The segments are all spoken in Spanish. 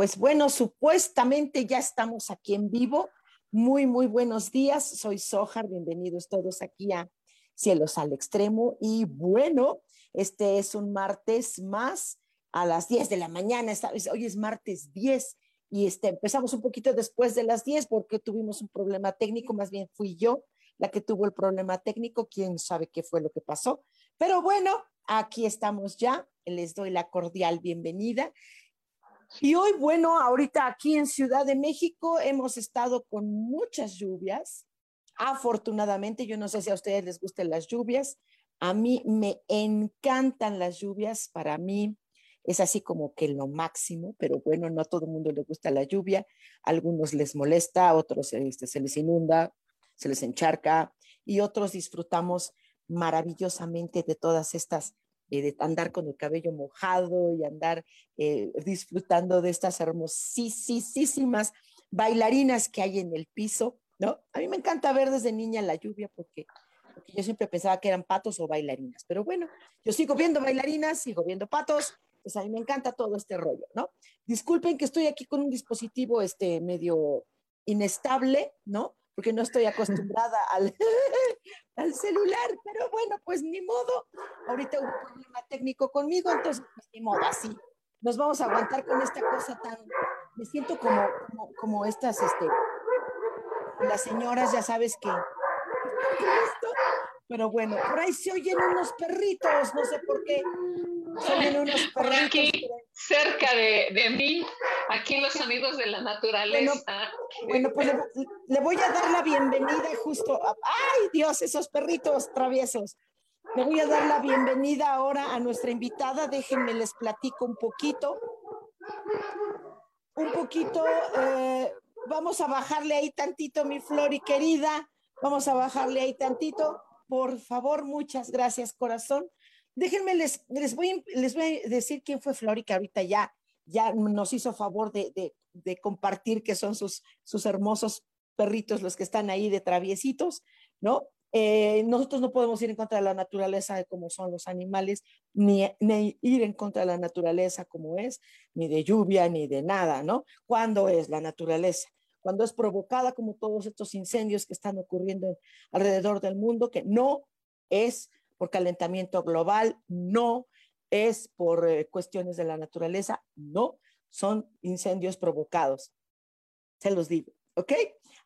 Pues bueno, supuestamente ya estamos aquí en vivo. Muy, muy buenos días. Soy Sojar. Bienvenidos todos aquí a Cielos al Extremo. Y bueno, este es un martes más a las 10 de la mañana. Hoy es martes 10 y este, empezamos un poquito después de las 10 porque tuvimos un problema técnico. Más bien fui yo la que tuvo el problema técnico. Quién sabe qué fue lo que pasó. Pero bueno, aquí estamos ya. Les doy la cordial bienvenida. Y hoy, bueno, ahorita aquí en Ciudad de México hemos estado con muchas lluvias. Afortunadamente, yo no sé si a ustedes les gustan las lluvias. A mí me encantan las lluvias. Para mí es así como que lo máximo, pero bueno, no a todo el mundo le gusta la lluvia. A algunos les molesta, a otros este, se les inunda, se les encharca y otros disfrutamos maravillosamente de todas estas eh, de andar con el cabello mojado y andar eh, disfrutando de estas hermosísimas bailarinas que hay en el piso, ¿no? A mí me encanta ver desde niña la lluvia porque, yo siempre pensaba que eran patos o bailarinas, pero bueno, yo sigo viendo bailarinas, sigo viendo patos, pues a mí me encanta todo este rollo, ¿no? Disculpen que estoy aquí con un dispositivo este medio inestable, ¿no? Porque no estoy acostumbrada al, al celular, pero bueno, pues ni modo. Ahorita hubo un problema técnico conmigo, entonces pues ni modo, así. Nos vamos a aguantar con esta cosa tan, me siento como, como, como estas, este, las señoras, ya sabes que, pero bueno, por ahí se oyen unos perritos, no sé por qué. Se oyen unos perritos. Aquí, cerca de, de, mí, aquí los amigos de la naturaleza. Bueno, pues le, le, voy a dar la bienvenida justo. A, ¡Ay, Dios, esos perritos traviesos! Le voy a dar la bienvenida ahora a nuestra invitada. Déjenme les platico un poquito. Un poquito, eh, vamos a bajarle ahí tantito, mi Flori querida. Vamos a bajarle ahí tantito. Por favor, muchas gracias, corazón. Déjenme, les, les, voy, les voy a decir quién fue Flori, que ahorita ya, ya nos hizo favor de, de, compartir que son sus, sus hermosos perritos los que están ahí de traviesitos, ¿no? Eh, nosotros no podemos ir en contra de la naturaleza de cómo son los animales, ni, ni, ir en contra de la naturaleza como es, ni de lluvia, ni de nada, ¿no? ¿Cuándo es la naturaleza? Cuando es provocada como todos estos incendios que están ocurriendo alrededor del mundo, que no es por calentamiento global, no es por eh, cuestiones de la naturaleza, no, son incendios provocados. Se los digo, ¿ok?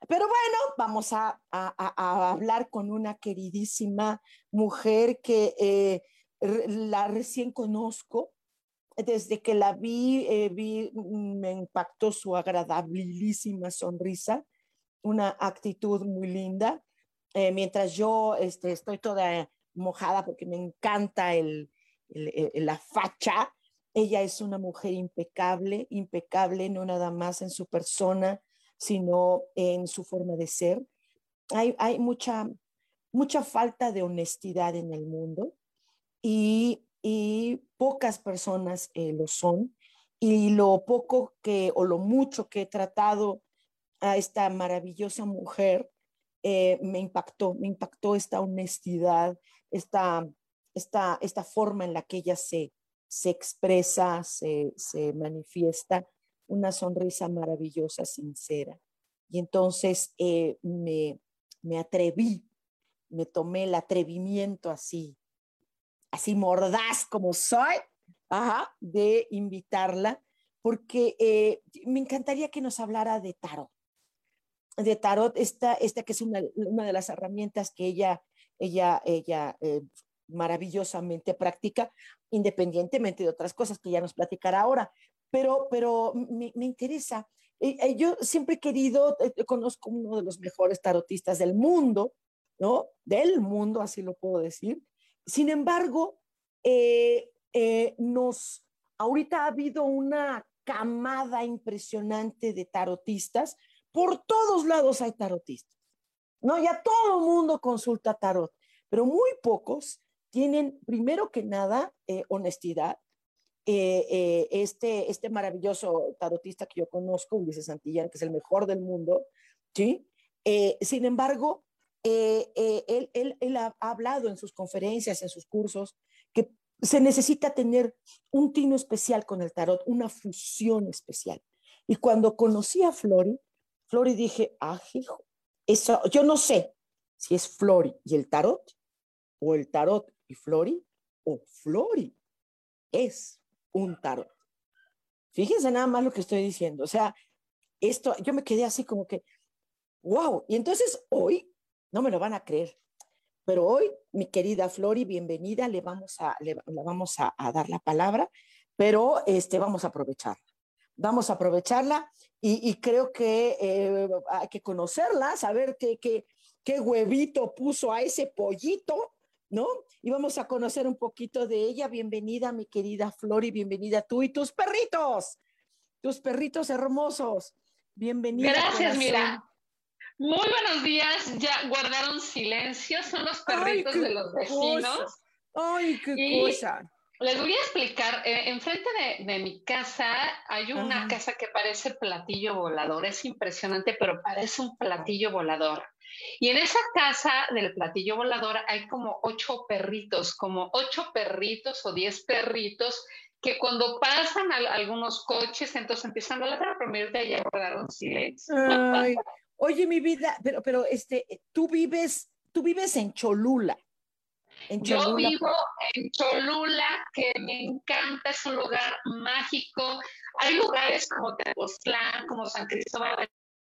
Pero bueno, vamos a, a, a hablar con una queridísima mujer que eh, la recién conozco. Desde que la vi, eh, vi, me impactó su agradabilísima sonrisa, una actitud muy linda. Eh, mientras yo este, estoy toda mojada porque me encanta el, el, el, la facha, ella es una mujer impecable, impecable no nada más en su persona, sino en su forma de ser. Hay, hay mucha, mucha falta de honestidad en el mundo y, y pocas personas eh, lo son. Y lo poco que o lo mucho que he tratado a esta maravillosa mujer eh, me impactó, me impactó esta honestidad, esta, esta, esta forma en la que ella se, se expresa, se, se manifiesta una sonrisa maravillosa, sincera. Y entonces eh, me, me atreví, me tomé el atrevimiento así, así mordaz como soy, de invitarla porque eh, me encantaría que nos hablara de tarot. De tarot, esta, esta que es una, una de las herramientas que ella, ella, ella eh, maravillosamente práctica, independientemente de otras cosas que ya nos platicará ahora. Pero, pero me, interesa. Eh, yo siempre he querido, conozco uno de los mejores tarotistas del mundo, ¿no? Del mundo, así lo puedo decir. Sin embargo, nos, ahorita ha habido una camada impresionante de tarotistas. Por todos lados hay tarotistas. No, ya todo el mundo consulta tarot, pero muy pocos tienen, primero que nada, eh, honestidad. Eh, eh, este, este maravilloso tarotista que yo conozco, Ulises Santillán, que es el mejor del mundo, ¿sí? sin embargo, él, él, él ha hablado en sus conferencias, en sus cursos, que se necesita tener un tino especial con el tarot, una fusión especial. Y cuando conocí a Flori, Flori dije, ah, hijo, eso, yo no sé si es Flori y el tarot, o el tarot y Flori, o Flori es un tarot. Fíjense nada más lo que estoy diciendo. O sea, esto, yo me quedé así como que, wow. Y entonces hoy, no me lo van a creer, pero hoy, mi querida Flori, bienvenida, le vamos a, le, vamos a, dar la palabra, pero este, vamos a aprovecharla. Vamos a aprovecharla y, creo que eh, hay que conocerla, saber qué, qué, qué huevito puso a ese pollito, ¿no? Y vamos a conocer un poquito de ella. Bienvenida, mi querida Flori, bienvenida tú y tus perritos, tus perritos hermosos. Bienvenida. Gracias, mira. Muy buenos días, ya guardaron silencio, son los perritos de los vecinos. Ay, qué cosa. Les voy a explicar, eh, enfrente de, mi casa hay una casa que parece platillo volador, es impresionante, pero parece un platillo volador. Y en esa casa del platillo volador hay como ocho perritos, como ocho perritos o diez perritos que cuando pasan algunos coches, entonces empiezan a ladrar, pero de allá guardaron silencio. Ay, Oye, mi vida, pero, pero este, tú vives, tú vives en Cholula. Yo vivo en Cholula, que me encanta, es un lugar mágico. Hay lugares como Tepoztlán, como San Cristóbal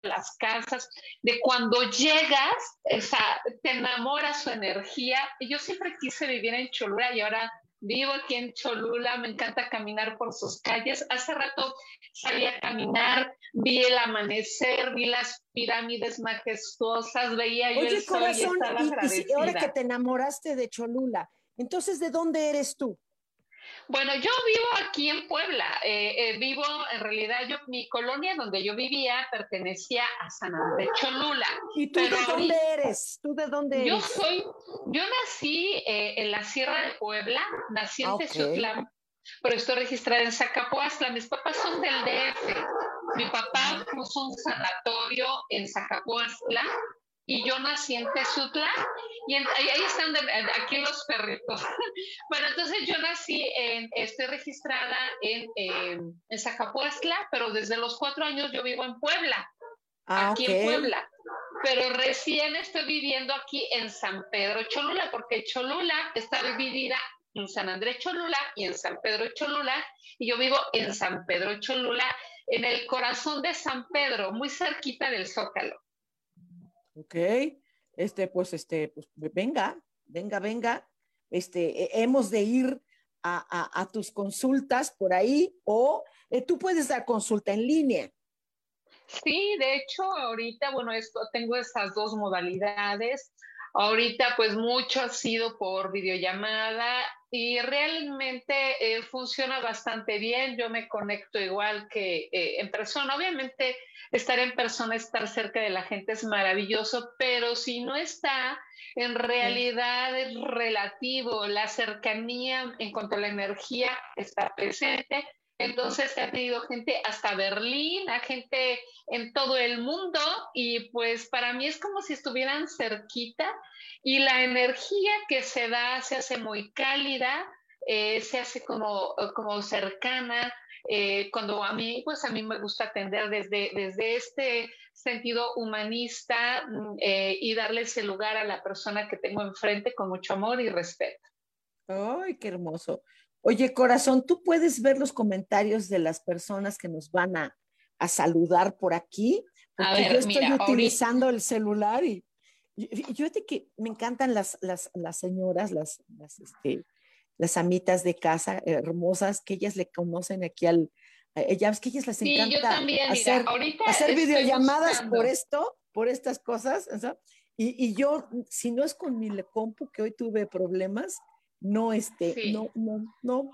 de las Casas, de cuando llegas, te enamora su energía. Yo siempre quise vivir en Cholula y ahora Vivo aquí en Cholula, me encanta caminar por sus calles. Hace rato salí a caminar, vi el amanecer, vi las pirámides majestuosas, veía yo el sol y estaba y ahora que te enamoraste de Cholula, entonces, ¿de dónde eres tú? Bueno, yo vivo aquí en Puebla. Eh, eh, vivo, en realidad, yo mi colonia donde yo vivía pertenecía a San Andrés Cholula. ¿Y tú de dónde eres? ¿Tú de dónde eres? Yo soy, yo nací eh, en la Sierra de Puebla, nací en ah, pero estoy registrada en Zacapuastla. Mis papás son del DF. Mi papá puso un sanatorio en Zacapuastla y yo nací en Tezutla y ahí, están aquí los perritos. bueno, entonces yo nací, en, estoy registrada en, en Zacapuastla, pero desde los cuatro años yo vivo en Puebla, ah, aquí en Puebla. Pero recién estoy viviendo aquí en San Pedro Cholula, porque Cholula está dividida en San Andrés Cholula y en San Pedro Cholula, y yo vivo en San Pedro Cholula, en el corazón de San Pedro, muy cerquita del Zócalo. Ok, este, pues, este, pues, venga, venga, venga, este, hemos de ir a, tus consultas por ahí o eh, tú puedes dar consulta en línea. Sí, de hecho, ahorita, bueno, esto, tengo esas dos modalidades. Ahorita, pues mucho ha sido por videollamada y realmente eh, funciona bastante bien. Yo me conecto igual que eh, en persona. Obviamente, estar en persona, estar cerca de la gente es maravilloso, pero si no está, en realidad es relativo. La cercanía en cuanto a la energía está presente. Entonces ha tenido gente hasta Berlín, a gente en todo el mundo y pues para mí es como si estuvieran cerquita y la energía que se da se hace muy cálida, eh, se hace como, como cercana. Eh, cuando a mí, pues a mí me gusta atender desde, desde este sentido humanista mm, eh, y darle ese lugar a la persona que tengo enfrente con mucho amor y respeto. ¡Ay, qué hermoso! Oye, corazón, ¿tú puedes ver los comentarios de las personas que nos van a, saludar por aquí? Porque yo estoy utilizando el celular y, yo sé que me encantan las, las, las señoras, las, las, este, las amitas de casa hermosas, que ellas le conocen aquí al, ves que ellas les encanta hacer, hacer videollamadas por esto, por estas cosas, y, y, yo, si no es con mi compu, que hoy tuve problemas, no, este, no, no, no,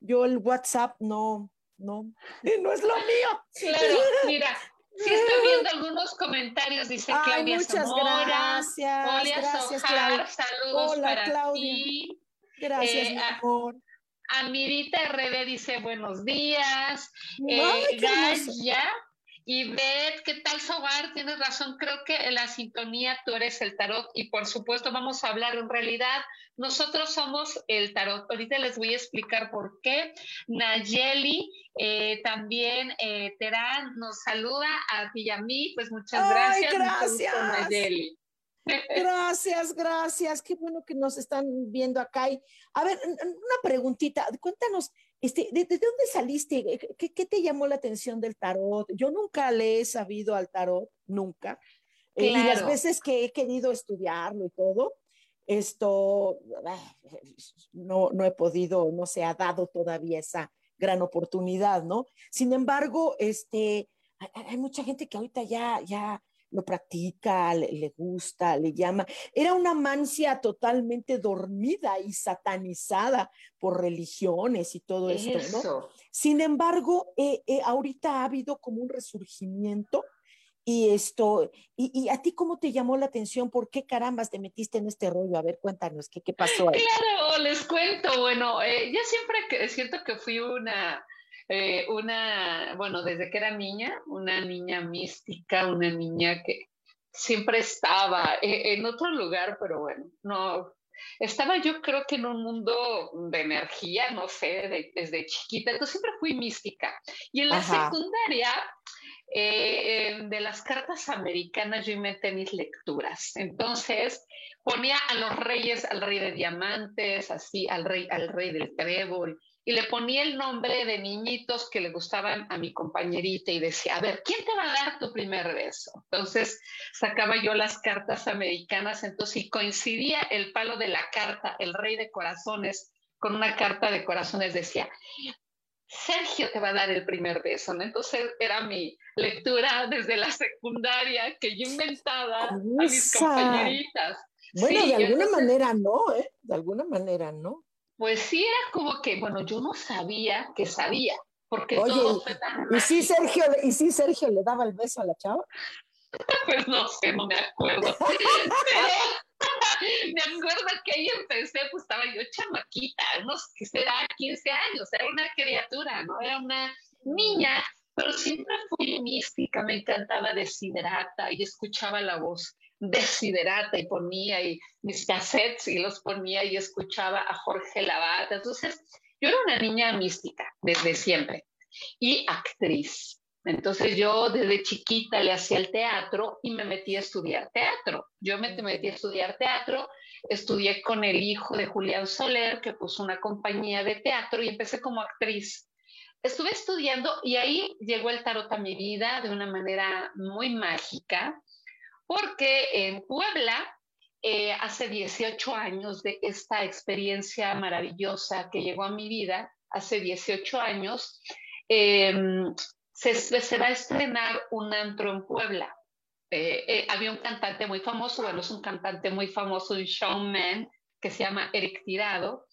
yo el WhatsApp no, no, no es lo mío. Claro, mira, si estoy viendo algunos comentarios, dice Claudia muchas gracias. Gracias, Claudia. saludos Hola, para Claudia. ti. Gracias, eh, mi amor. Amirita RD dice buenos días. Eh, Gaya y Beth, ¿qué tal Sobar? Tienes razón, creo que en la sintonía tú eres el tarot y por supuesto vamos a hablar en realidad, nosotros somos el tarot. Ahorita les voy a explicar por qué. Nayeli, eh, también eh, Terán nos saluda a ti y a mí, pues muchas gracias. gracias. Nayeli. Gracias, gracias. Qué bueno que nos están viendo acá. a ver, una preguntita. Cuéntanos, este, ¿de, dónde saliste? ¿Qué, te llamó la atención del tarot? Yo nunca le he sabido al tarot, nunca. Eh, y las veces que he querido estudiarlo y todo, esto no, no he podido, no se ha dado todavía esa gran oportunidad, ¿no? Sin embargo, este, hay, hay mucha gente que ahorita ya, ya lo practica, le, gusta, le llama. Era una mancia totalmente dormida y satanizada por religiones y todo esto, ¿no? Sin embargo, eh, eh, ahorita ha habido como un resurgimiento y esto, y, a ti cómo te llamó la atención? ¿Por qué carambas te metiste en este rollo? A ver, cuéntanos, ¿qué, qué pasó ahí? Claro, les cuento. Bueno, eh, yo siempre es cierto que fui una eh, una, bueno, desde que era niña, una niña mística, una niña que siempre estaba e, en otro lugar, pero bueno, no, estaba yo creo que en un mundo de energía, no sé, desde chiquita, entonces siempre fui mística. Y en la secundaria, eh, de las cartas americanas, yo inventé mis lecturas. Entonces ponía a los reyes, al rey de diamantes, así, al rey, al rey del trébol, y le ponía el nombre de niñitos que le gustaban a mi compañerita y decía, a ver, ¿quién te va a dar tu primer beso? Entonces sacaba yo las cartas americanas, entonces y coincidía el palo de la carta, el rey de corazones, con una carta de corazones, decía, Sergio te va a dar el primer beso, ¿no? Entonces era mi lectura desde la secundaria que yo inventaba a mis compañeritas. Bueno, de alguna manera no, ¿eh? De alguna manera no. Pues sí, era como que, bueno, yo no sabía que sabía, porque Oye, ¿y sí Sergio, ¿y sí Sergio le daba el beso a la chava? pues no sé, no me acuerdo. me acuerdo que ahí empecé, pues estaba yo chamaquita, no sé qué será, 15 años, era una criatura, ¿no? Era una niña, pero siempre fui mística, me encantaba Desiderata y escuchaba la voz desiderata y ponía mis cassettes y los ponía y escuchaba a Jorge Lavata. Entonces, yo era una niña mística desde siempre y actriz. Entonces yo desde chiquita le hacía el teatro y me metí a estudiar teatro. Yo me metí a estudiar teatro, estudié con el hijo de Julián Soler, que puso una compañía de teatro y empecé como actriz. Estuve estudiando y ahí llegó el tarot a mi vida de una manera muy mágica porque en Puebla, eh, hace 18 años de esta experiencia maravillosa que llegó a mi vida, hace 18 años, em, se, va a estrenar un antro en Puebla. Eh, eh, había un cantante muy famoso, bueno, es un cantante muy famoso, un showman, que se llama Eric Tirado.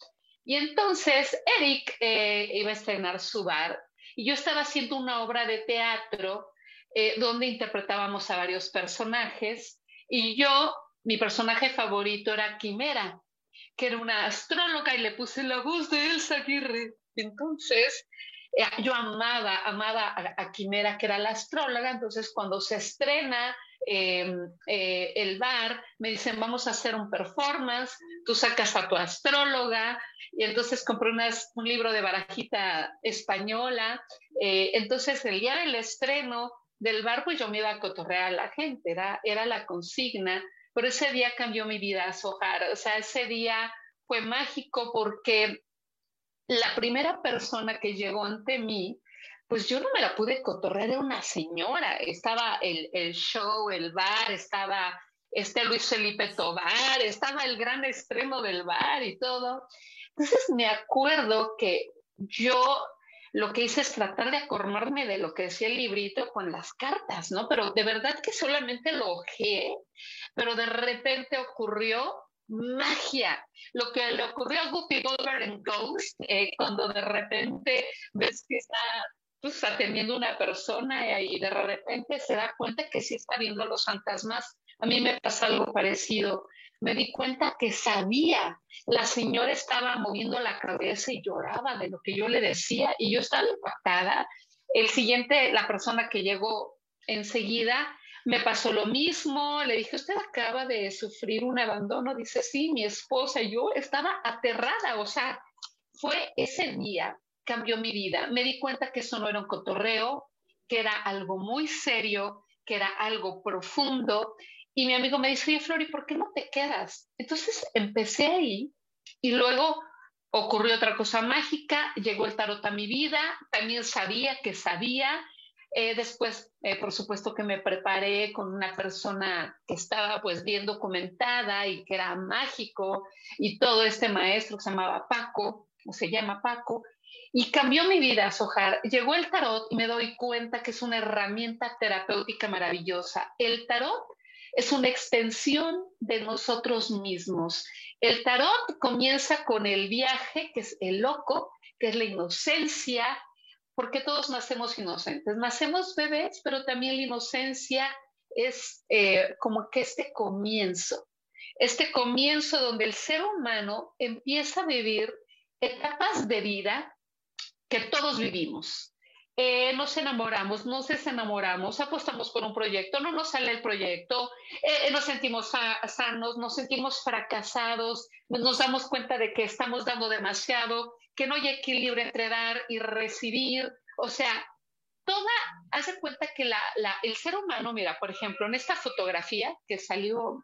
Y entonces Eric iba a estrenar su bar y yo estaba haciendo una obra de teatro eh, donde interpretábamos a varios personajes y yo, mi personaje favorito era Quimera, que era una astróloga y le puse la voz de Elsa Aguirre. Entonces, eh, yo amaba, amaba a, Quimera, que era la astróloga, entonces cuando se estrena em, eh, el bar, me dicen, vamos a hacer un performance, tú sacas a tu astróloga, y entonces compré un libro de barajita española, entonces el día del estreno del bar, pues yo me iba a cotorrear a la gente, era, era la consigna, pero ese día cambió mi vida, Sojar. O sea, ese día fue mágico porque la primera persona que llegó ante mí, pues yo no me la pude cotorrear, era una señora, estaba el, el show, el bar, estaba este Luis Felipe Tobar, estaba el gran extremo del bar y todo. Entonces me acuerdo que yo lo que hice es tratar de acordarme de lo que decía el librito con las cartas, ¿no? Pero de verdad que solamente lo ojé, pero de repente ocurrió magia. Lo que le ocurrió a Guppy Goldberg en Ghost, eh, cuando de repente ves que está pues, atendiendo una persona y de repente se da cuenta que sí está viendo los fantasmas. A mí me pasa algo parecido. Me di cuenta que sabía, la señora estaba moviendo la cabeza y lloraba de lo que yo le decía y yo estaba impactada. El siguiente, la persona que llegó enseguida, me pasó lo mismo, le dije, usted acaba de sufrir un abandono, dice, sí, mi esposa, yo estaba aterrada, o sea, fue ese día cambió mi vida. Me di cuenta que eso no era un cotorreo, que era algo muy serio, que era algo profundo. Y mi amigo me dice, oye, Flori, ¿por qué no te quedas? Entonces empecé ahí y luego ocurrió otra cosa mágica, llegó el tarot a mi vida, también sabía que sabía. Eh, después, eh, por supuesto que me preparé con una persona que estaba pues bien documentada y que era mágico y todo este maestro que se llamaba Paco, o se llama Paco, y cambió mi vida, Sojar. Llegó el tarot y me doy cuenta que es una herramienta terapéutica maravillosa. El tarot es una extensión de nosotros mismos. El tarot comienza con el viaje, que es el loco, que es la inocencia, porque todos nacemos inocentes. Nacemos bebés, pero también la inocencia es eh, como que este comienzo, este comienzo donde el ser humano empieza a vivir etapas de vida que todos vivimos. Eh, nos enamoramos, nos desenamoramos, apostamos por un proyecto, no nos sale el proyecto, eh, nos sentimos sanos, nos sentimos fracasados, nos damos cuenta de que estamos dando demasiado, que no hay equilibrio entre dar y recibir. O sea, toda, hace cuenta que la, el ser humano, mira, por ejemplo, en esta fotografía que salió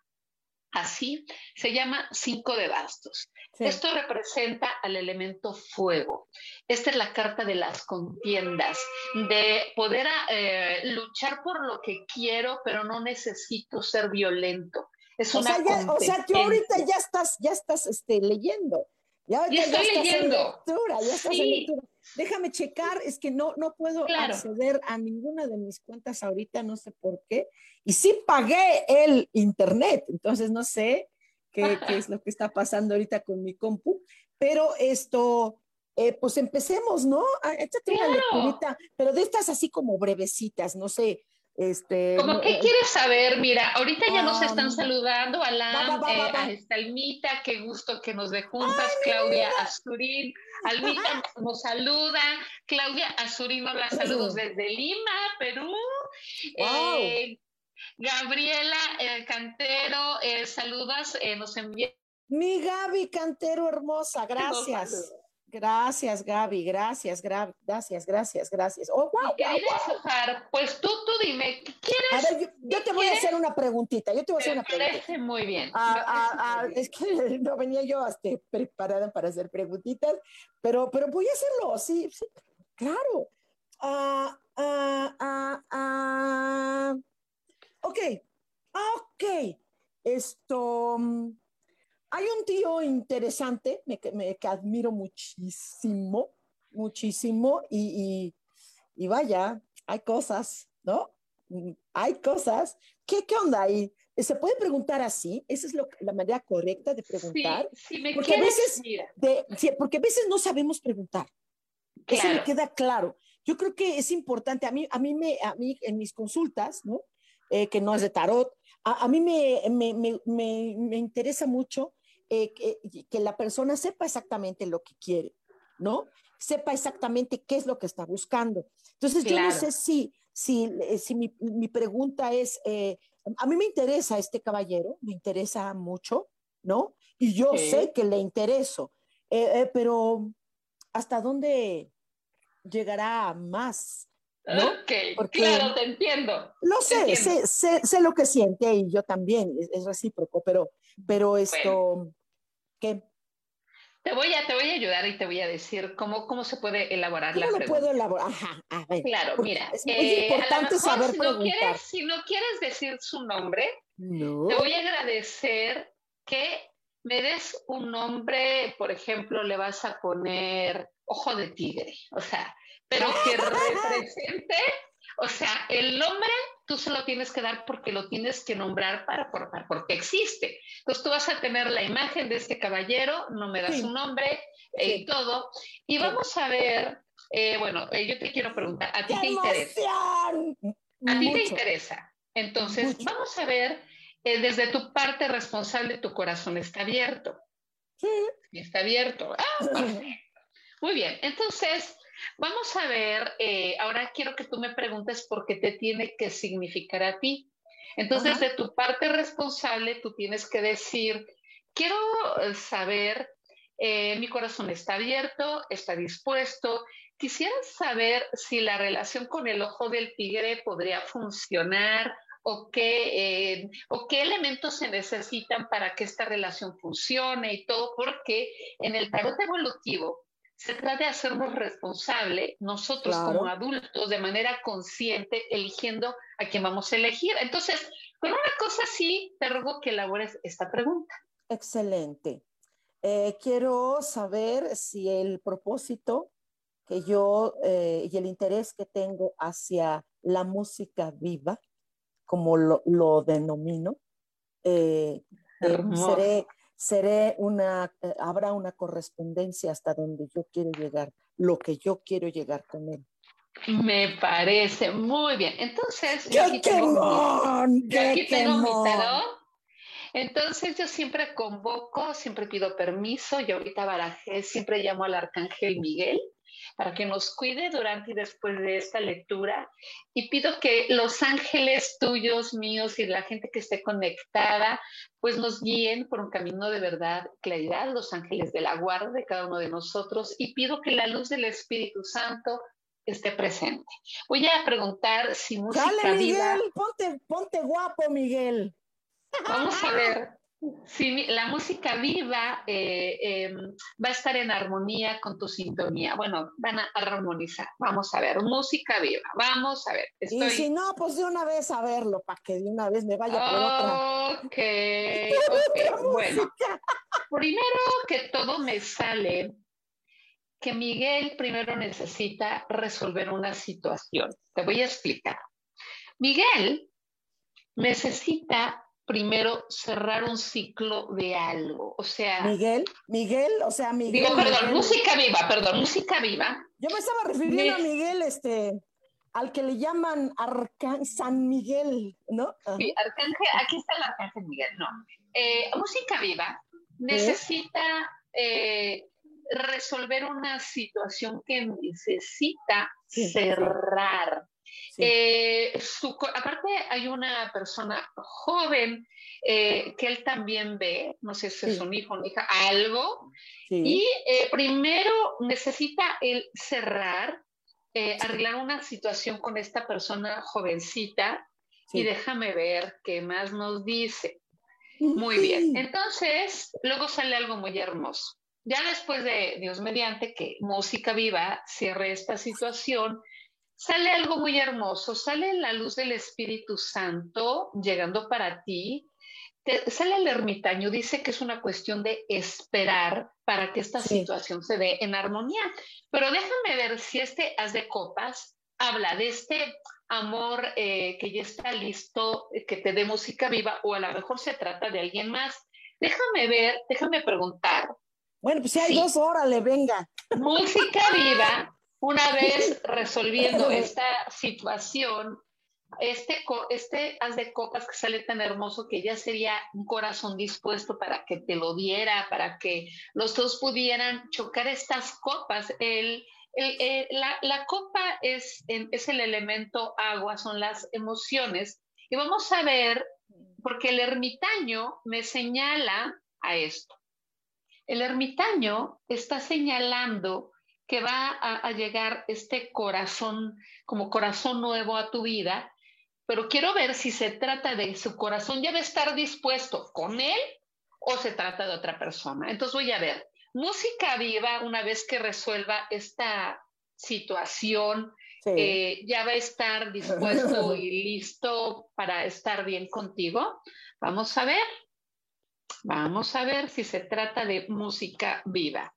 así, se llama cinco de bastos. Esto representa al elemento fuego. Esta es la carta de las contiendas, de poder eh, luchar por lo que quiero, pero no necesito ser violento. Es o, sea, o sea, tú ahorita ya estás, ya estás este, leyendo. Ya, estoy leyendo. ya estás en lectura. Déjame checar, es que no, no puedo acceder a ninguna de mis cuentas ahorita, no sé por qué. Y sí pagué el internet, entonces no sé qué, es lo que está pasando ahorita con mi compu. Pero esto, eh, pues empecemos, ¿no? Ah, échate una lecturita, pero de estas así como brevecitas, no sé, este, ¿Cómo qué quieres saber? Mira, ahorita ya nos están saludando, Alan, eh, a Estalmita, qué gusto que nos ve juntas, Claudia Azurín, Almita nos saluda, Claudia Azurín nos la saludos desde Lima, Perú. Eh, Gabriela eh, Cantero, saludas, nos envía. Mi Gaby Cantero hermosa, gracias. Gracias, Gaby, gracias, gracias, gracias, gracias. Oh, wow, pues tú, tú dime, ¿qué quieres? A ver, yo, te voy a hacer una preguntita, yo te voy a hacer una pregunta. muy bien. Ah, ah, ah, es que no venía yo hasta preparada para hacer preguntitas, pero, pero voy a hacerlo, sí, sí claro. ok, ok, esto... Hay un tío interesante, me, que admiro muchísimo, muchísimo, y, y, vaya, hay cosas, ¿no? Hay cosas. ¿Qué, qué onda ahí? ¿Se puede preguntar así? ¿Esa es la manera correcta de preguntar? Sí, me porque, a veces, porque a veces no sabemos preguntar. Eso me queda claro. Yo creo que es importante. A mí, a mí, me, a mí en mis consultas, ¿no? Eh, que no es de tarot, a, a mí me, me, me, me, interesa mucho eh, que, la persona sepa exactamente lo que quiere, ¿no? Sepa exactamente qué es lo que está buscando. Entonces, yo no sé si, si, eh, si mi, mi pregunta es, eh, a mí me interesa este caballero, me interesa mucho, ¿no? Y yo sé que le intereso, pero ¿hasta dónde llegará más? ¿no? Ok, claro, te entiendo. Lo sé, sé, sé, sé, lo que siente y yo también, es, recíproco, pero, pero esto, ¿Qué? Te voy a, te voy a ayudar y te voy a decir cómo, cómo se puede elaborar ¿Cómo la lo pregunta. puedo elaborar? Ajá, a ver. Claro, mira. Es muy eh, importante saber si no, quieres, si no quieres decir su nombre, No. te voy a agradecer que me des un nombre, por ejemplo, le vas a poner ojo de tigre, o sea, pero que represente, o sea, el nombre tú se lo tienes que dar porque lo tienes que nombrar para formar, porque existe. Entonces tú vas a tener la imagen de este caballero, no me das Sí. su nombre eh, y todo, y vamos a ver, eh, bueno, eh, yo te quiero preguntar, ¿a ti ¡Qué te interesa? A ti te interesa. Entonces, Mucho. vamos a ver, eh, desde tu parte responsable, tu corazón está abierto. Sí. Está abierto. Ah, perfecto. Muy bien. Entonces, vamos a ver, eh, ahora quiero que tú me preguntes por qué te tiene que significar a ti. Entonces, Ajá. de tu parte responsable, tú tienes que decir, quiero eh, saber, eh, mi corazón está abierto, está dispuesto. Quisiera saber si la relación con el ojo del tigre podría funcionar o qué, eh, o qué elementos se necesitan para que esta relación funcione y todo, porque en el tarot evolutivo se trata de hacernos responsables nosotros Claro. como adultos de manera consciente eligiendo a quién vamos a elegir. Entonces, con una cosa sí, te ruego que elabores esta pregunta. Excelente. Eh, quiero saber si el propósito que yo eh, y el interés que tengo hacia la música viva, como lo, lo denomino, eh, seré, seré una, eh, habrá una correspondencia hasta donde yo quiero llegar, lo que yo quiero llegar con él. Me parece muy bien. Entonces, yo ¡Qué aquí tengo mi-! Yo ¡Qué aquí tengo mi tarot. Entonces yo siempre convoco, siempre pido permiso, yo ahorita barajé, siempre llamo al arcángel Miguel para que nos cuide durante y después de esta lectura y pido que los ángeles tuyos, míos y la gente que esté conectada, pues nos guíen por un camino de verdad, claridad, los ángeles de la guarda de cada uno de nosotros y pido que la luz del Espíritu Santo esté presente. Voy a preguntar si música Dale, viva... Miguel, ponte, ponte guapo, Miguel. Vamos a ver mi- la música viva eh, eh, va a estar en armonía con tu sintonía. Bueno, van a armonizar. Vamos a ver, música viva. Vamos a ver. Y Estoy... si no, pues de una vez a verlo, para que de una vez me vaya por otra. Ok, ok. Bueno, primero que todo me sale que Miguel primero necesita resolver una situación. Te voy a explicar. Miguel necesita primero cerrar un ciclo de algo. O sea, Miguel, Miguel, o sea, Miguel. digo, perdón, Miguel. música viva, perdón, música viva. Yo me estaba refiriendo a Miguel, este, al que le llaman San Miguel, ¿no? Sí, Arcángel, aquí está el Arcángel Miguel, no. Eh, música viva necesita eh, resolver una situación que necesita Sí. cerrar. Sí. Eh, su aparte hay una persona joven eh, que él también ve, no sé si es Sí. un hijo, una hija, algo, sí. y eh, primero necesita él cerrar, arreglar una situación con esta persona jovencita y déjame ver qué más nos dice. Muy bien. Entonces, luego sale algo muy hermoso. Ya después de Dios mediante que música viva cierre esta situación, sale algo muy hermoso. Sale la luz del Espíritu Santo llegando para ti. Te- sale el ermitaño, dice que es una cuestión de esperar para que esta Sí. situación se dé en armonía. Pero déjame ver si este haz de copas habla de este amor eh, que ya está listo, eh, que te dé música viva, o a lo mejor se trata de alguien más. Déjame ver, déjame preguntar. Bueno, pues si hay Sí. dos, órale, venga. Música viva, una vez resolviendo esta situación, este, este haz de copas que sale tan hermoso que ya sería un corazón dispuesto para que te lo diera, para que los dos pudieran chocar estas copas. El, el- eh, la, la copa es, es el elemento agua, son las emociones. Y vamos a ver, porque el ermitaño me señala a esto. El ermitaño está señalando que va a, a llegar este corazón, como corazón nuevo a tu vida, pero quiero ver si se trata de su corazón ya a estar dispuesto con él o se trata de otra persona. Entonces voy a ver, música viva, una vez que resuelva esta situación, eh, ya va a estar dispuesto y listo para estar bien contigo. Vamos a ver, vamos a ver si se trata de música viva.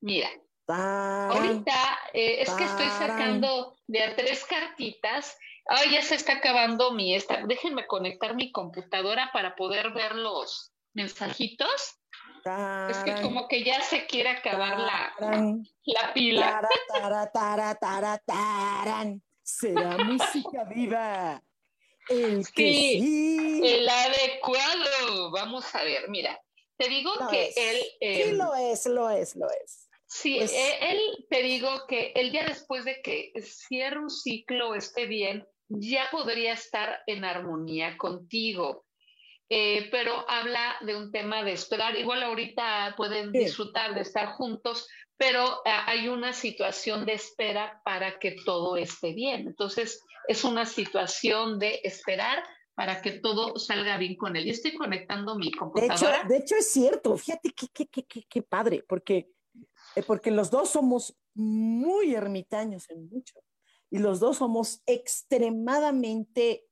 Mira, ahorita eh, es que estoy sacando de a tres cartitas. Ay, ya se está acabando mi esta. Déjenme conectar mi computadora para poder ver los mensajitos. Es que como que ya se quiere acabar la, la pila. Será música viva. El sí, el adecuado. Vamos a ver, mira, te digo que él... sí, em, lo es, lo es, lo es. Sí, e, él, te digo que el día después de que cierre un ciclo esté bien, ya podría estar en armonía contigo. Eh, pero habla de un tema de esperar. Igual ahorita pueden disfrutar de estar juntos, pero eh, hay una situación de espera para que todo esté bien. Entonces, es una situación de esperar para que todo salga bien con él. Y estoy conectando mi computadora. De hecho, es cierto. Fíjate qué, qué, qué, qué padre, porque, eh, porque los dos somos muy ermitaños en mucho. Y los dos somos extremadamente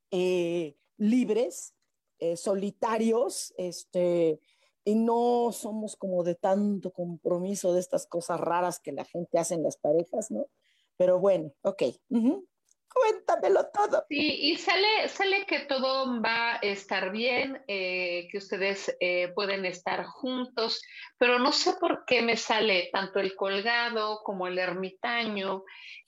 libres eh, solitarios, este, y no somos como de tanto compromiso de estas cosas raras que la gente hace en las parejas, ¿no? Pero bueno, ok. Cuéntamelo todo. Sí, y sale, sale que todo va a estar bien, eh, que ustedes eh, pueden estar juntos, pero no sé por qué me sale tanto el colgado como el ermitaño,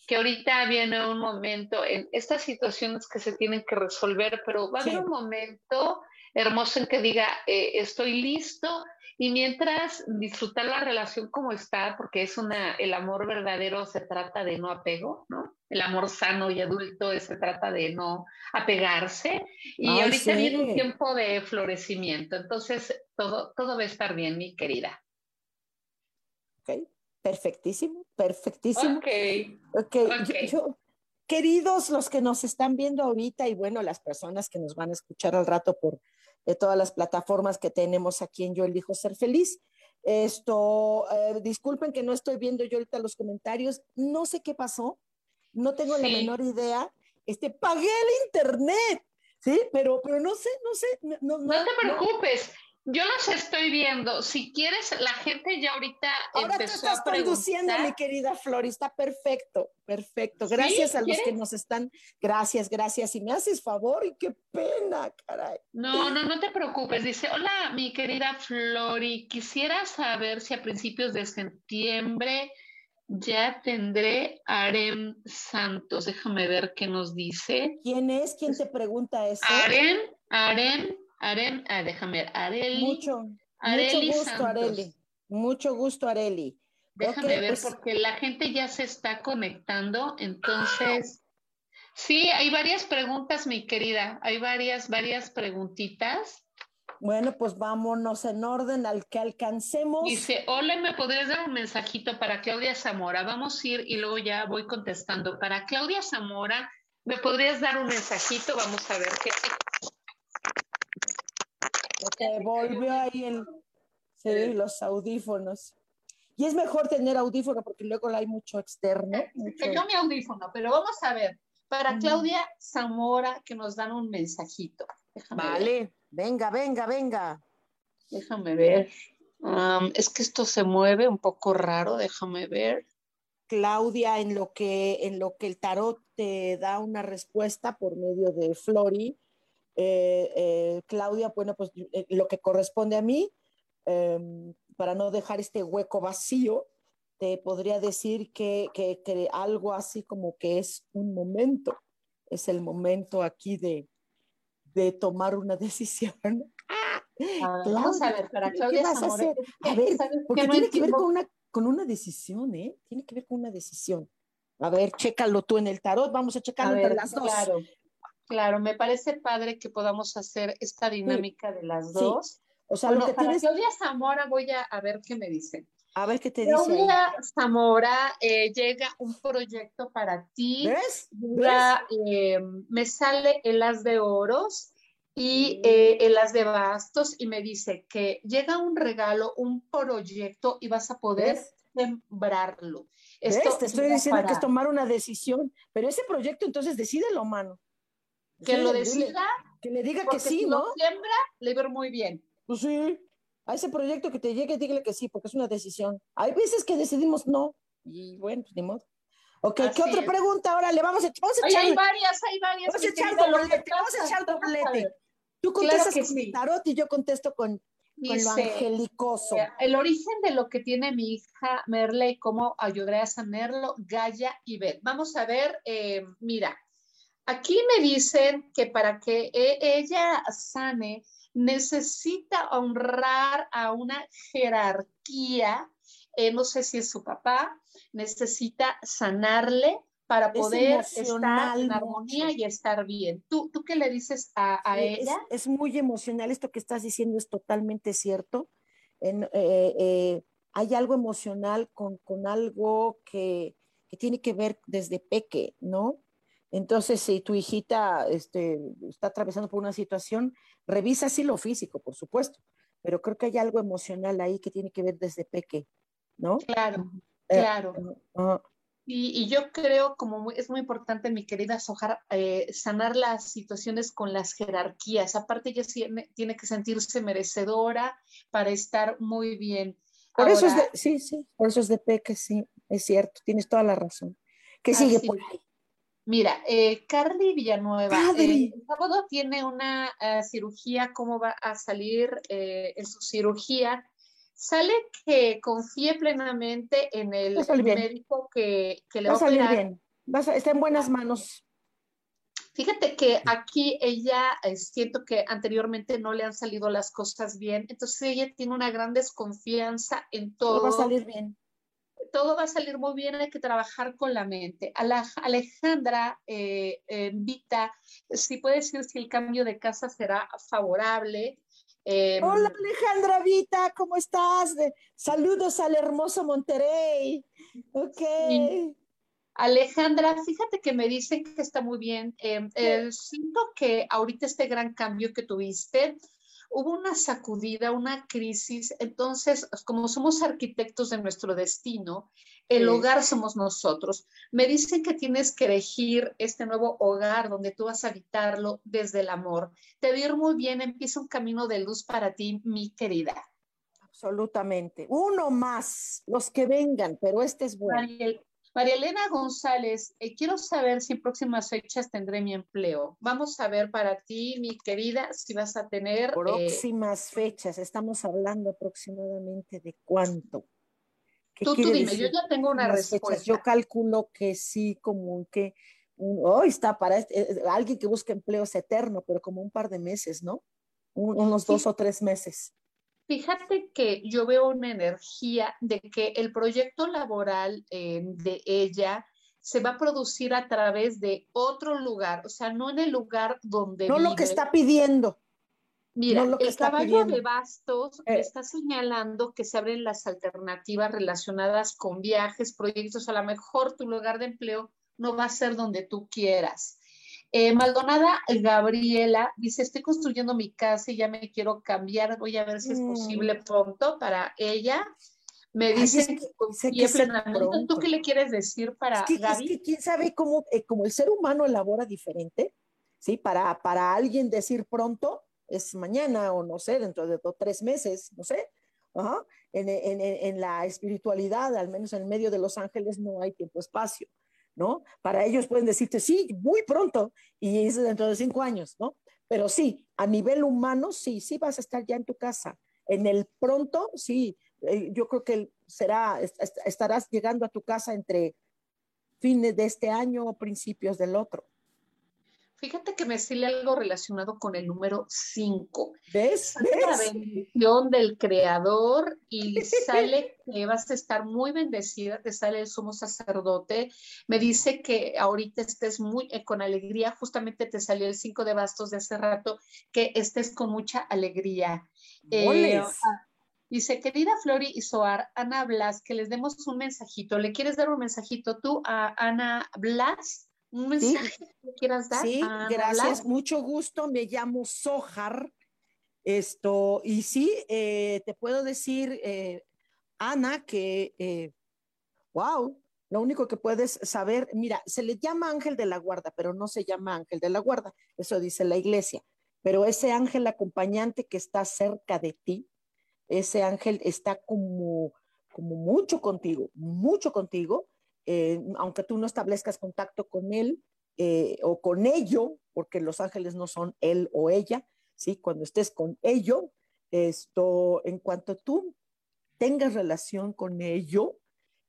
que ahorita viene un momento en estas situaciones que se tienen que resolver, pero va a haber un momento hermoso en que diga, eh, estoy listo, y mientras disfrutar la relación como está, porque es una, el amor verdadero se trata de no apego, ¿no? El amor sano y adulto se trata de no apegarse. Y ahorita viene un tiempo de florecimiento, entonces todo, todo va a estar bien, mi querida. Ok, perfectísimo, perfectísimo. Ok. okay. queridos los que nos están viendo ahorita y bueno, las personas que nos van a escuchar al rato por de todas las plataformas que tenemos aquí en Yo Elijo Ser Feliz. Esto, eh, disculpen que no estoy viendo yo ahorita los comentarios, no sé qué pasó, no tengo la menor idea. Este, pagué el internet, ¿sí? Pero, pero no sé, no sé. No, no te preocupes, yo los estoy viendo. Si quieres, la gente ya ahorita Ahora empezó tú estás conduciendo, mi querida Flor, está perfecto, perfecto. Gracias a los que nos están, gracias, gracias. Y me haces favor y qué pena, caray. No, no, no te preocupes. Dice, hola, mi querida Flori, quisiera saber si a principios de septiembre ya tendré Arem Santos. Déjame ver qué nos dice. ¿Quién es? ¿Quién te pregunta eso? Arem, Arem Aren, ah, déjame ver, Areli. Mucho, mucho gusto, Areli. Mucho gusto, Areli. Déjame ver, pues porque la gente ya se está conectando, entonces. Sí, hay varias preguntas, mi querida. Hay varias, varias preguntitas. Bueno, pues vámonos en orden al que alcancemos. Dice, hola, ¿me podrías dar un mensajito para Claudia Zamora? Vamos a ir y luego ya voy contestando. Para Claudia Zamora, ¿me podrías dar un mensajito? Vamos a ver qué te volvió ahí el, los audífonos. Y es mejor tener audífono porque luego hay mucho externo. Mucho... Yo mi audífono, pero vamos a ver. Para Claudia Zamora, que nos dan un mensajito. vale, venga, venga, venga. Déjame ver. es que esto se mueve un poco raro, déjame ver. Claudia, en lo que, en lo que el tarot te da una respuesta por medio de Flori, eh, eh, Claudia, bueno, pues eh, lo que corresponde a mí, em, para no dejar este hueco vacío, te podría decir que, algo así como que es un momento, es el momento aquí de, tomar una decisión. Ah, vamos a ver, para Claudia ¿qué vas a hacer? A ver, porque tiene que ver con una, con una decisión, ¿eh? Tiene que ver con una decisión. A ver, chécalo tú en el tarot, vamos a checarlo entre las dos. Claro. Claro, me parece padre que podamos hacer esta dinámica de las dos. O sea, lo que para Claudia Zamora voy a, ver qué me dicen. A ver qué te dice. Claudia Zamora, eh, llega un proyecto para ti. ¿Ves? Eh, me sale el as de oros y eh, en las de bastos y me dice que llega un regalo, un proyecto y vas a poder sembrarlo. Esto Te estoy diciendo que es tomar una decisión, pero ese proyecto entonces decídelo, mano. Que lo decida. Que le diga que sí, ¿no? Si siembra, le va muy bien. Pues sí. A ese proyecto que te llegue, dígale que sí, porque es una decisión. Hay veces que decidimos no, y bueno, pues ni modo. Ok, ¿qué otra pregunta ahora? Le vamos a, vamos a echar. Hay varias, hay varias. Vamos a echar doblete, vamos a echar doblete. Tú contestas con tarot y yo contesto con, con lo angelicoso. El origen de lo que tiene mi hija Merle y cómo ayudaré a sanarlo, Gaia y Beth. Vamos a ver, eh, mira, aquí me dicen que para que e, ella sane, necesita honrar a una jerarquía, eh, no sé si es su papá, necesita sanarle para poder estar en armonía y estar bien. ¿Tú, tú qué le dices a, ella? Es, muy emocional, esto que estás diciendo es totalmente cierto. Eh, eh, hay algo emocional con, algo que, tiene que ver desde peque, ¿no? Entonces, si tu hijita este, está atravesando por una situación, revisa sí lo físico, por supuesto, pero creo que hay algo emocional ahí que tiene que ver desde peque, ¿no? Claro, eh, claro. Y, yo creo, como es muy importante, mi querida Sojar, eh, sanar las situaciones con las jerarquías. Aparte, ella tiene, que sentirse merecedora para estar muy bien. Por eso es de, sí, sí, por eso es de peque, sí, es cierto, tienes toda la razón. ¿Qué sigue por ahí? Mira, eh, Carly Villanueva, eh, el sábado tiene una eh, cirugía, ¿cómo va a salir eh, en su cirugía? Sale que confíe plenamente en el médico que, le va, a salir bien. está en buenas manos. Fíjate que aquí ella, siento que anteriormente no le han salido las cosas bien, entonces ella tiene una gran desconfianza en todo. va a salir bien todo va a salir muy bien, hay que trabajar con la mente. Alejandra eh, eh, invita, si puede decir si el cambio de casa será favorable. Em, Hola Alejandra Vita, ¿cómo estás? Saludos al hermoso Monterrey. Ok. Alejandra, fíjate que me dicen que está muy bien. Em, eh, siento que ahorita este gran cambio que tuviste, hubo una sacudida, una crisis. Entonces, como somos arquitectos de nuestro destino, el hogar somos nosotros. Me dicen que tienes que elegir este nuevo hogar donde tú vas a habitarlo desde el amor. Te va a ir muy bien, empieza un camino de luz para ti, mi querida. Absolutamente. Uno más, los que vengan, pero este es bueno. María Elena González, eh, quiero saber si en próximas fechas tendré mi empleo. Vamos a ver para ti, mi querida, si vas a tener... Eh, próximas fechas, estamos hablando aproximadamente de cuánto. tú, tú dime, yo ya tengo una respuesta. Yo calculo que sí, como que hoy está para este, eh, alguien que busca empleo es eterno, pero como un par de meses, ¿no? unos dos o tres meses. Fíjate que yo veo una energía de que el proyecto laboral eh, de ella se va a producir a través de otro lugar, o sea, no en el lugar donde. No lo que está pidiendo. Mira, el caballo de bastos eh. está señalando que se abren las alternativas relacionadas con viajes, proyectos. A lo mejor tu lugar de empleo no va a ser donde tú quieras. Eh, Maldonada Gabriela dice, estoy construyendo mi casa y ya me quiero cambiar, voy a ver si es posible mm. pronto para ella. Me dice que, ¿Tú qué le quieres decir para es que, quién sabe cómo, eh, como el ser humano elabora diferente, ¿sí? Para, para alguien decir pronto es mañana o no sé, dentro de dos, tres meses, no sé. En, en, en, la espiritualidad, al menos en el medio de los ángeles, no hay tiempo-espacio. ¿No? Para ellos pueden decirte, sí, muy pronto, y es dentro de cinco años, ¿no? Pero sí, a nivel humano, sí, sí vas a estar ya en tu casa. En el pronto, sí, eh, yo creo que será, estarás llegando a tu casa entre fines de este año o principios del otro. Fíjate que me sale algo relacionado con el número 5. ¿Ves? La bendición del creador y sale que vas a estar muy bendecida, te sale el sumo sacerdote. Me dice que ahorita estés muy eh, con alegría, justamente te salió el 5 de bastos de hace rato, que estés con mucha alegría. Eh, ah, dice, querida Flori y Soar, Ana Blas, que les demos un mensajito. ¿Le quieres dar un mensajito tú a Ana Blas? Un mensaje que quieras dar. Sí, gracias, mucho gusto. Me llamo Sohar. Esto, y sí, eh, te puedo decir, eh, Ana, que, wow, eh, lo único que puedes saber, mira, se le llama ángel de la guarda, pero no se llama ángel de la guarda, eso dice la iglesia. Pero ese ángel acompañante que está cerca de ti, ese ángel está como, como mucho contigo, mucho contigo, eh, aunque tú no establezcas contacto con él eh, o con ello, porque los ángeles no son él o ella, ¿sí? Cuando estés con ello, esto, en cuanto tú tengas relación con ello,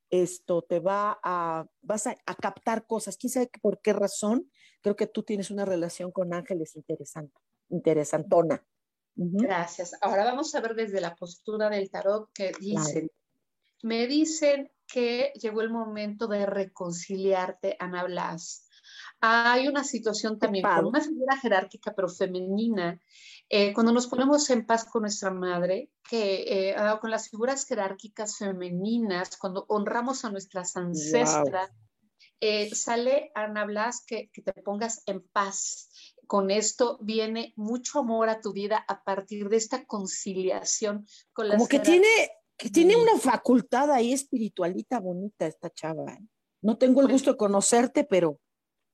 esto te va a, vas a, captar cosas. ¿Quién sabe por qué razón? Creo que tú tienes una relación con ángeles interesante, interesantona. Gracias. Ahora vamos a ver desde la postura del tarot que dicen. Me dicen que llegó el momento de reconciliarte, Ana Blas. Hay una situación también con una figura jerárquica pero femenina. Eh, cuando nos ponemos en paz con nuestra madre, que eh, ah, con las figuras jerárquicas femeninas, cuando honramos a nuestras ancestras, eh, sale Ana Blas que, que te pongas en paz. Con esto viene mucho amor a tu vida a partir de esta conciliación con las Como que tiene, que tiene una facultad ahí espiritualita bonita esta chava. No tengo el gusto de conocerte, pero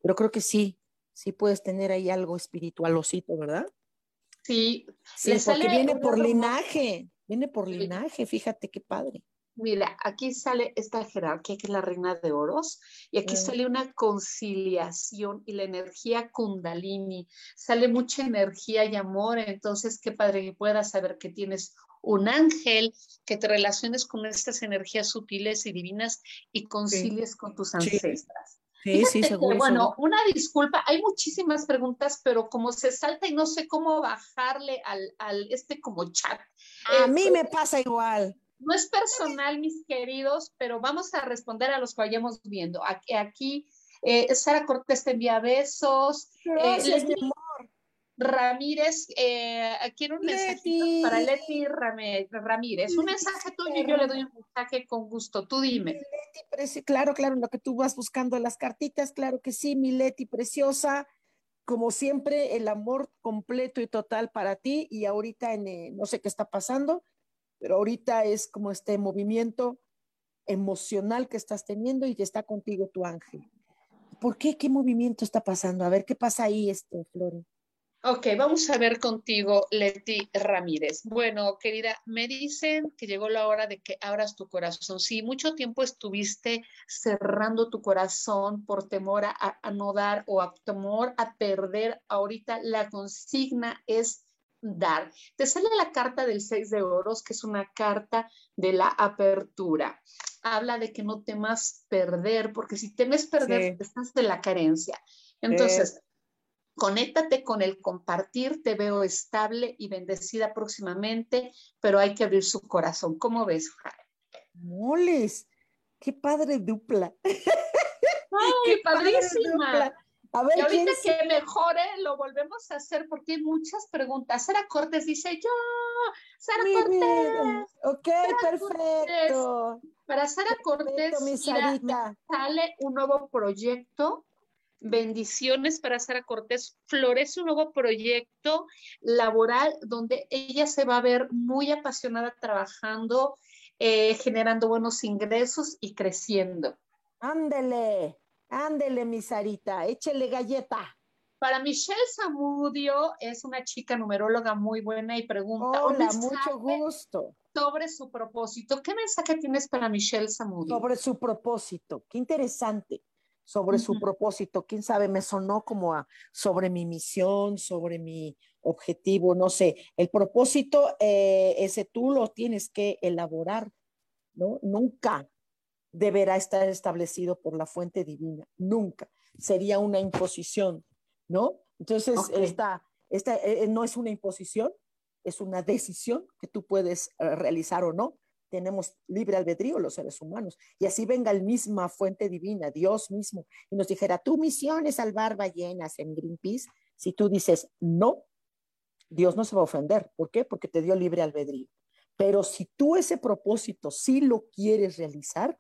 pero creo que sí, sí puedes tener ahí algo espiritualosito, ¿verdad? Sí, sí porque viene por linaje, viene por linaje, fíjate qué padre. Mira, aquí sale esta jerarquía que es la reina de oros y aquí mm. sale una conciliación y la energía kundalini, sale mucha energía y amor, entonces qué padre que puedas saber que tienes un ángel, que te relaciones con estas energías sutiles y divinas y concilies con tus ancestras. Sí, sí, seguro. bueno, una disculpa, hay muchísimas preguntas, pero como se salta y no sé cómo bajarle al, este como chat. A mí me pasa igual. No es personal, mis queridos, pero vamos a responder a los que vayamos viendo. Aquí, aquí eh, Sara Cortés te envía besos. Eh, Gracias, mi amor. Ramírez, eh, quiero un mensaje para Leti Ramírez. Un mensaje tuyo y yo le doy un mensaje con gusto. Tú dime. Leti, claro, claro, lo que tú vas buscando las cartitas, claro que sí, mi Leti preciosa. Como siempre, el amor completo y total para ti. Y ahorita, en, eh, no sé qué está pasando, pero ahorita es como este movimiento emocional que estás teniendo y está contigo tu ángel. ¿Por qué? ¿Qué movimiento está pasando? A ver, ¿qué pasa ahí, este, Flori? Ok, vamos a ver contigo, Leti Ramírez. Bueno, querida, me dicen que llegó la hora de que abras tu corazón. Si mucho tiempo estuviste cerrando tu corazón por temor a, no dar o a temor a perder, ahorita la consigna es dar. Te sale la carta del seis de oros, que es una carta de la apertura. Habla de que no temas perder, porque si temes perder, estás de la carencia. Entonces, Conéctate con el compartir, te veo estable y bendecida próximamente, pero hay que abrir su corazón. ¿Cómo ves, Moles, qué padre dupla. Ay, padrísima. A ver, y ahorita que mejore, lo volvemos a hacer porque hay muchas preguntas. Sara Cortés dice yo, Sara Cortés. Ok, perfecto. Para Sara Cortés, sale un nuevo proyecto bendiciones para Sara Cortés. Florece un nuevo proyecto laboral donde ella se va a ver muy apasionada trabajando, eh, generando buenos ingresos y creciendo. Ándele, ándele, mi Sarita, échele galleta. Para Michelle Zamudio es una chica numeróloga muy buena y pregunta. Hola, mucho gusto. Sobre su propósito. ¿Qué mensaje tienes para Michelle Zamudio? Sobre su propósito. Qué interesante sobre su propósito. Quién sabe, me sonó como a sobre mi misión, sobre mi objetivo, no sé. El propósito, eh, ese tú lo tienes que elaborar, ¿no? Nunca deberá estar establecido por la fuente divina, nunca. Sería una imposición, ¿no? Entonces, esta, esta eh, no es una imposición, es una decisión que tú puedes eh, realizar o no tenemos libre albedrío los seres humanos. Y así venga el misma fuente divina, Dios mismo, y nos dijera, tu misión es salvar ballenas en Greenpeace. Si tú dices no, Dios no se va a ofender. ¿Por qué? Porque te dio libre albedrío. Pero si tú ese propósito sí lo quieres realizar,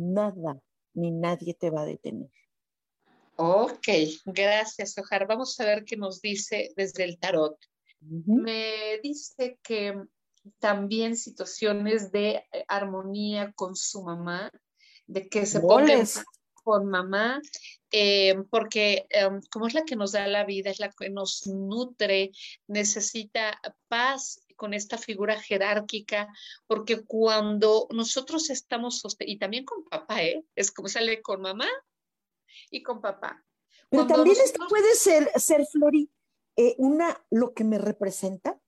nada ni nadie te va a detener. Ok, gracias, Ojar. Vamos a ver qué nos dice desde el tarot. Me dice que también situaciones de eh, armonía con su mamá, de que se ponga con mamá, eh, porque em, como es la que nos da la vida, es la que nos nutre, necesita paz con esta figura jerárquica, porque cuando nosotros estamos, y también con papá, ¿eh? es como sale con mamá y con papá. Pero también esto puede ser, ser Flori, eh, una, lo que me representa.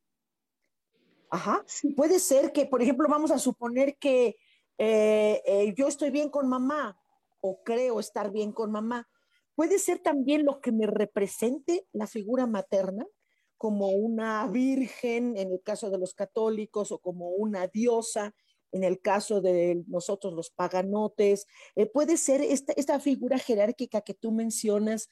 Ajá. Puede ser que, por ejemplo, vamos a suponer que eh, eh, yo estoy bien con mamá o creo estar bien con mamá. Puede ser también lo que me represente la figura materna, como una virgen en el caso de los católicos o como una diosa en el caso de nosotros los paganotes. Eh, puede ser esta, esta figura jerárquica que tú mencionas,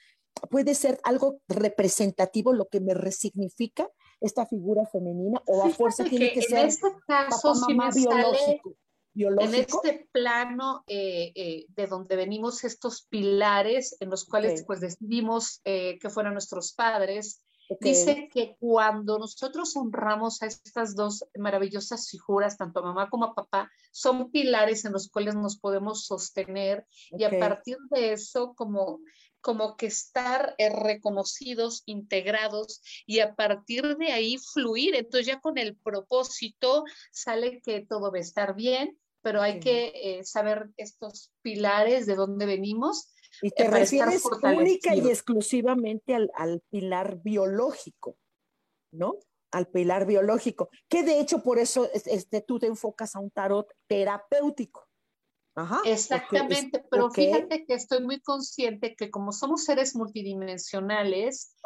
puede ser algo representativo, lo que me resignifica esta figura femenina, o a fuerza tiene que, ser este caso, papá, biológico. En este plano eh, eh, de donde venimos estos pilares en los cuales pues decidimos que fueran nuestros padres, Dice que cuando nosotros honramos a estas dos maravillosas figuras, tanto a mamá como a papá, son pilares en los cuales nos podemos sostener y a partir de eso como como que estar eh, reconocidos, integrados y a partir de ahí fluir. Entonces ya con el propósito sale que todo va a estar bien, pero hay que eh, saber estos pilares de dónde venimos y te refieres única y exclusivamente al, pilar biológico, ¿no? Al pilar biológico, que de hecho por eso este, tú te enfocas a un tarot terapéutico. Ajá, Exactamente, pero fíjate que estoy muy consciente que como somos seres multidimensionales,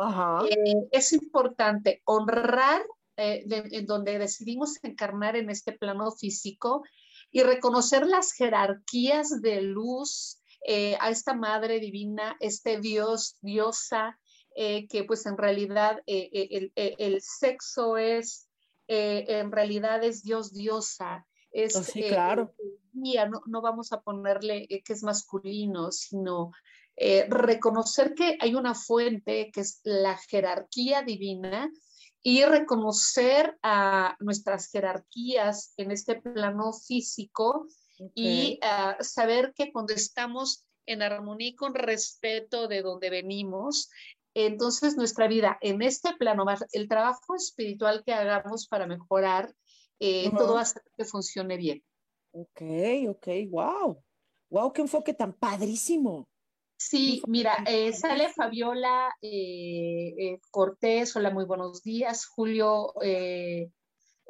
eh, es importante honrar eh, en donde decidimos encarnar en este plano físico y reconocer las jerarquías de luz, eh, a esta Madre Divina, este Dios, diosa, eh, que pues en realidad eh, el, sexo es, en realidad es Dios, diosa. Es, oh, sí, claro. no, no, vamos a ponerle que es masculino, sino reconocer que hay una fuente que es la jerarquía divina y reconocer a nuestras jerarquías en este plano físico y ah, saber que cuando estamos en armonía y con respeto de donde venimos, entonces nuestra vida en este plano, el trabajo espiritual que hagamos para mejorar, eh, todo va a hacer que funcione bien. Ok, ok, wow. Wow, qué enfoque tan padrísimo. Sí, mira, eh, sale Fabiola eh, Cortés, hola, muy buenos días. Julio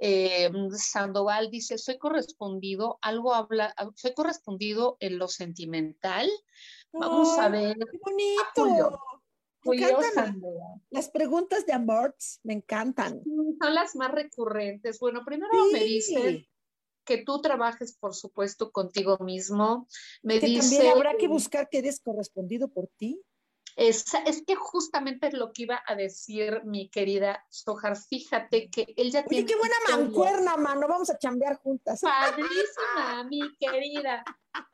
eh, Sandoval dice, soy correspondido, algo habla, soy correspondido en lo sentimental. Vamos a ver. ¡Qué bonito! Julio, las preguntas de amor me encantan. Son las más recurrentes. Bueno, primero me dice que tú trabajes, por supuesto, contigo mismo. Me que dice. También habrá que buscar que eres correspondido por ti. Es, que justamente es lo que iba a decir mi querida Sojar. Fíjate que él ya tiene. ¡Qué buena mancuerna, mano! Vamos a chambear juntas. Padrísima, mi querida.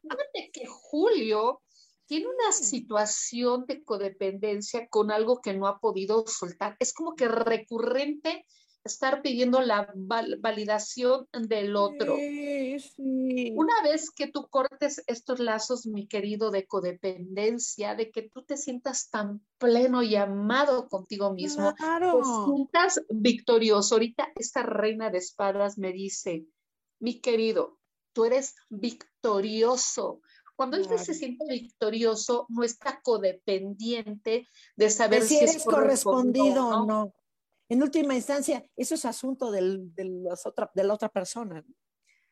Fíjate que Julio tiene una situación de codependencia con algo que no ha podido soltar. Es como que recurrente estar pidiendo la validación del otro. Una vez que tú cortes estos lazos, mi querido, de codependencia, de que tú te sientas tan pleno y amado contigo mismo, te sientas victorioso. Ahorita esta reina de espadas me dice, mi querido, tú eres victorioso. Cuando él se siente victorioso, no está codependiente de saber si, eres correspondido o no en última instancia, eso es asunto del, de, otra, de la otra persona.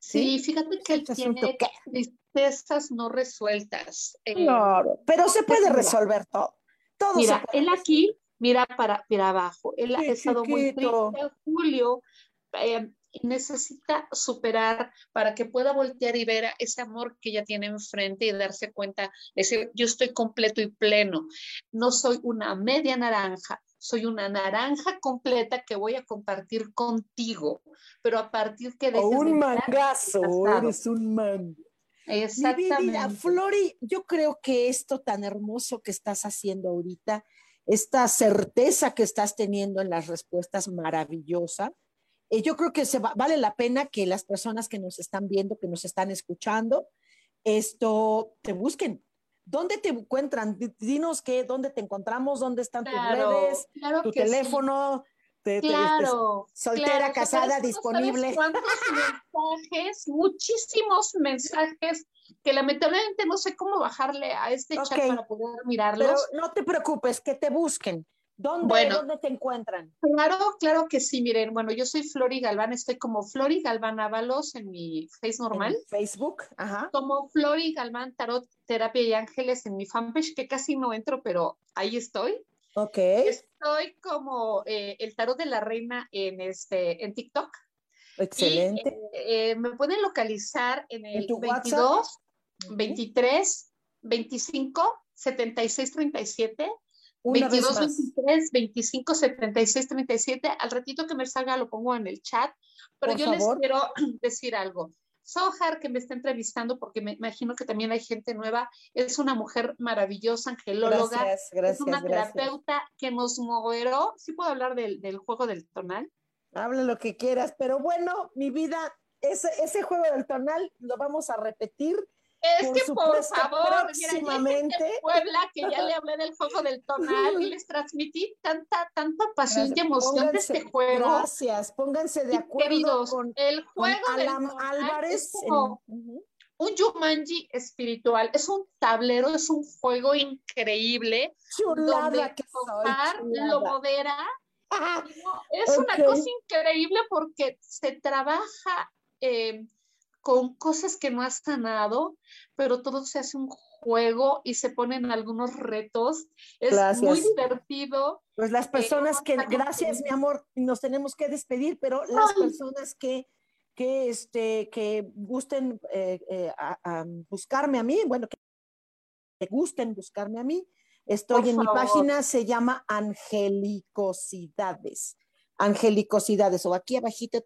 Sí, fíjate que él tiene tristezas no resueltas. Eh, claro, pero se puede resolver todo. todo mira, él aquí mira para, para abajo. Él ha estado muy triste, Julio, eh, necesita superar para que pueda voltear y ver ese amor que ella tiene enfrente y darse cuenta, decir, yo estoy completo y pleno, no soy una media naranja, soy una naranja completa que voy a compartir contigo, pero a partir que de... un mangazo, eres un man. Exactamente. Mi vida, Flori, yo creo que esto tan hermoso que estás haciendo ahorita, esta certeza que estás teniendo en las respuestas maravillosa, eh, yo creo que se vale la pena que las personas que nos están viendo, que nos están escuchando, esto te busquen. ¿Dónde te encuentran? Dinos qué, dónde te encontramos, dónde están tus redes, tu teléfono, claro, soltera, casada, disponible. ¿Cuántos mensajes? Muchísimos mensajes que lamentablemente no sé cómo bajarle a este chat para poder mirarlos. Pero no te preocupes, que te busquen. ¿Dónde, ¿Dónde te encuentran? Claro, claro que sí, miren, bueno, yo soy Flori Galván, estoy como Flori Galván Ábalos en mi face normal. Facebook, ajá. Como Flori Galván Tarot, Terapia y Ángeles en mi fanpage, que casi no entro, pero ahí estoy. Ok. Estoy como eh, el tarot de la reina en, este, en TikTok. Excelente. Eh, eh, me pueden localizar en el 22, 23, 25, 76, 37. 22, 23, 25, 76, 37. Al ratito que me salga lo pongo en el chat. Pero yo les quiero decir algo. Sohar, que me está entrevistando, porque me imagino que también hay gente nueva, es una mujer maravillosa, angelóloga, gracias, gracias, es una terapeuta que nos moderó. ¿Sí puedo hablar del, del, juego del tonal? Habla lo que quieras, pero bueno, mi vida, ese, ese juego del tonal lo vamos a repetir es que por favor, próximamente. Mira, Puebla, que ya le hablé del juego del tonal y les transmití tanta, tanta pasión y emoción de este juego. Gracias, pónganse de acuerdo con el juego del Álvarez. Un Jumanji espiritual, es un tablero, es un juego increíble. Chulada donde que lo modera. es una cosa increíble porque se trabaja eh, con cosas que no has sanado, pero todo se hace un juego y se ponen algunos retos. Es muy divertido. Pues las personas que, gracias mi amor, nos tenemos que despedir, pero las personas que, que, este, que gusten eh, eh, a, buscarme a mí, bueno, que gusten buscarme a mí, estoy en mi página, se llama Angelicosidades. Angelicosidades, o aquí abajito,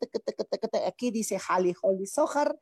aquí dice Hali Holly Sohar,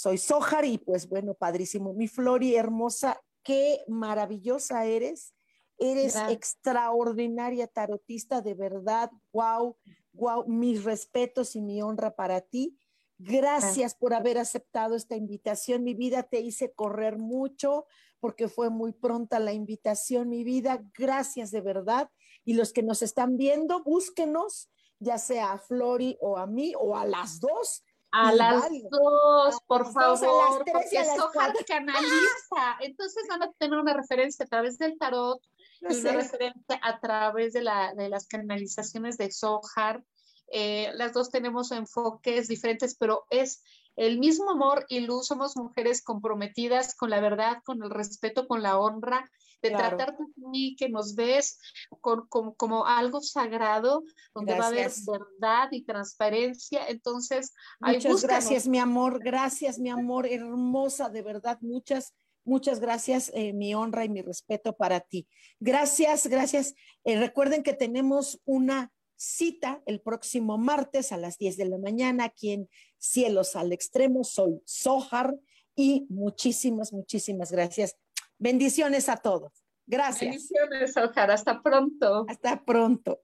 soy Sohar y pues bueno, padrísimo. Mi Flori hermosa, qué maravillosa eres. Eres extraordinaria tarotista, de verdad. Wow, wow, mis respetos y mi honra para ti. Gracias por haber aceptado esta invitación. Mi vida te hice correr mucho porque fue muy pronta la invitación, mi vida. Gracias de verdad. Y los que nos están viendo, búsquenos, ya sea a Flori o a mí o a las dos a las dos, por favor, porque Sohar canaliza. Entonces van a tener una referencia a través del tarot y una referencia a través de, la, de las canalizaciones de Sohar. Eh, las dos tenemos enfoques diferentes, pero es el mismo amor y luz. Somos mujeres comprometidas con la verdad, con el respeto, con la honra de tratarte a mí, que nos ves con, como algo sagrado, donde va a haber verdad y transparencia. Entonces, muchas gracias, mi amor, gracias, mi amor, hermosa, de verdad, muchas. Muchas gracias, eh, mi honra y mi respeto para ti. Gracias, gracias. Eh, recuerden que tenemos una cita el próximo martes a las 10 de la mañana aquí en Cielos al Extremo. Soy Sohar y muchísimas, muchísimas gracias Bendiciones a todos. Gracias. Bendiciones, Ojara. Hasta pronto. Hasta pronto.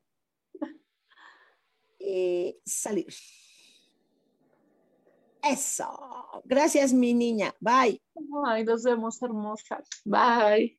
Eh, salir. Eso. Gracias, mi niña. Bye. Ay, nos vemos hermosas. Bye.